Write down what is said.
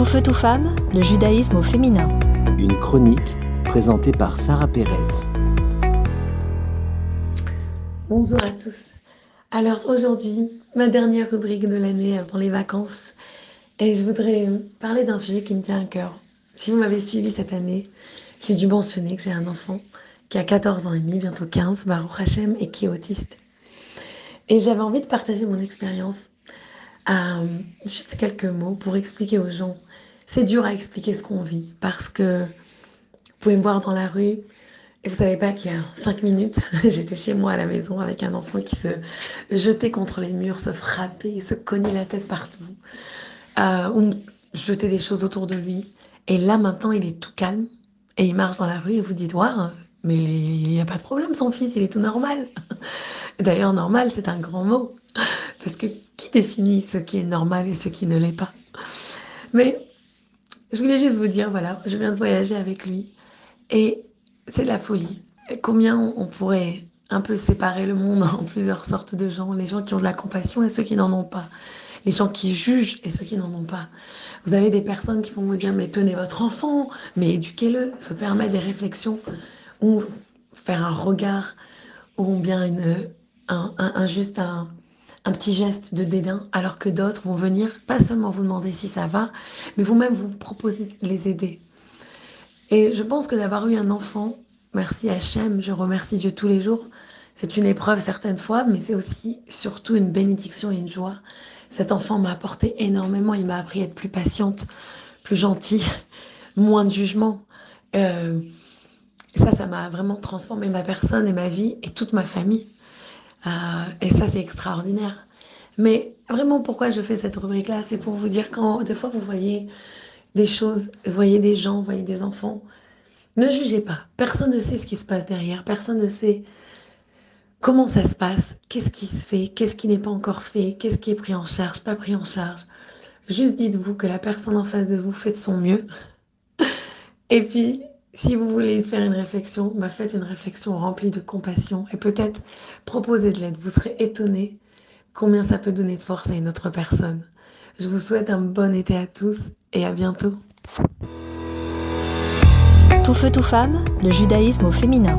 Tout feu, tout femme, le judaïsme au féminin. Une chronique présentée par Sarah Pérez. Bonjour à tous. Alors aujourd'hui, ma dernière rubrique de l'année avant les vacances. Et je voudrais parler d'un sujet qui me tient à cœur. Si vous m'avez suivi cette année, j'ai dû mentionner que j'ai un enfant qui a 14 ans et demi, bientôt 15, Baruch Hashem, et qui est autiste. Et j'avais envie de partager mon expérience euh, juste quelques mots pour expliquer aux gens. C'est dur à expliquer ce qu'on vit parce que vous pouvez me voir dans la rue et vous savez pas qu'il y a 5 minutes, j'étais chez moi à la maison avec un enfant qui se jetait contre les murs, se frappait, se cognait la tête partout, euh, ou jetait des choses autour de lui. Et là maintenant, il est tout calme et il marche dans la rue et vous dites, ouais, mais il n'y a pas de problème, son fils, il est tout normal. D'ailleurs, normal, c'est un grand mot. Parce que qui définit ce qui est normal et ce qui ne l'est pas? Mais je voulais juste vous dire, voilà, je viens de voyager avec lui. Et c'est la folie. combien on pourrait un peu séparer le monde en plusieurs sortes de gens, les gens qui ont de la compassion et ceux qui n'en ont pas, les gens qui jugent et ceux qui n'en ont pas. Vous avez des personnes qui vont vous dire mais tenez votre enfant, mais éduquez-le, se permettre des réflexions ou faire un regard ou bien une, un, un, juste un, un petit geste de dédain, alors que d'autres vont venir pas seulement vous demander si ça va, mais vont même vous proposer de les aider. Et je pense que d'avoir eu un enfant, merci Hachem, je remercie Dieu tous les jours, c'est une épreuve certaines fois, mais c'est aussi surtout une bénédiction et une joie. Cet enfant m'a apporté énormément, il m'a appris à être plus patiente, plus gentille, moins de jugement. Euh, ça, ça m'a vraiment transformé ma personne et ma vie et toute ma famille. Euh, et ça, c'est extraordinaire. Mais vraiment, pourquoi je fais cette rubrique-là C'est pour vous dire quand des fois vous voyez des choses, vous voyez des gens, vous voyez des enfants, ne jugez pas. Personne ne sait ce qui se passe derrière. Personne ne sait comment ça se passe, qu'est-ce qui se fait, qu'est-ce qui n'est pas encore fait, qu'est-ce qui est pris en charge, pas pris en charge. Juste dites-vous que la personne en face de vous fait de son mieux. Et puis, si vous voulez faire une réflexion, bah faites une réflexion remplie de compassion et peut-être proposez de l'aide. Vous serez étonné combien ça peut donner de force à une autre personne. Je vous souhaite un bon été à tous et à bientôt. Tout feu, tout femme, le judaïsme au féminin.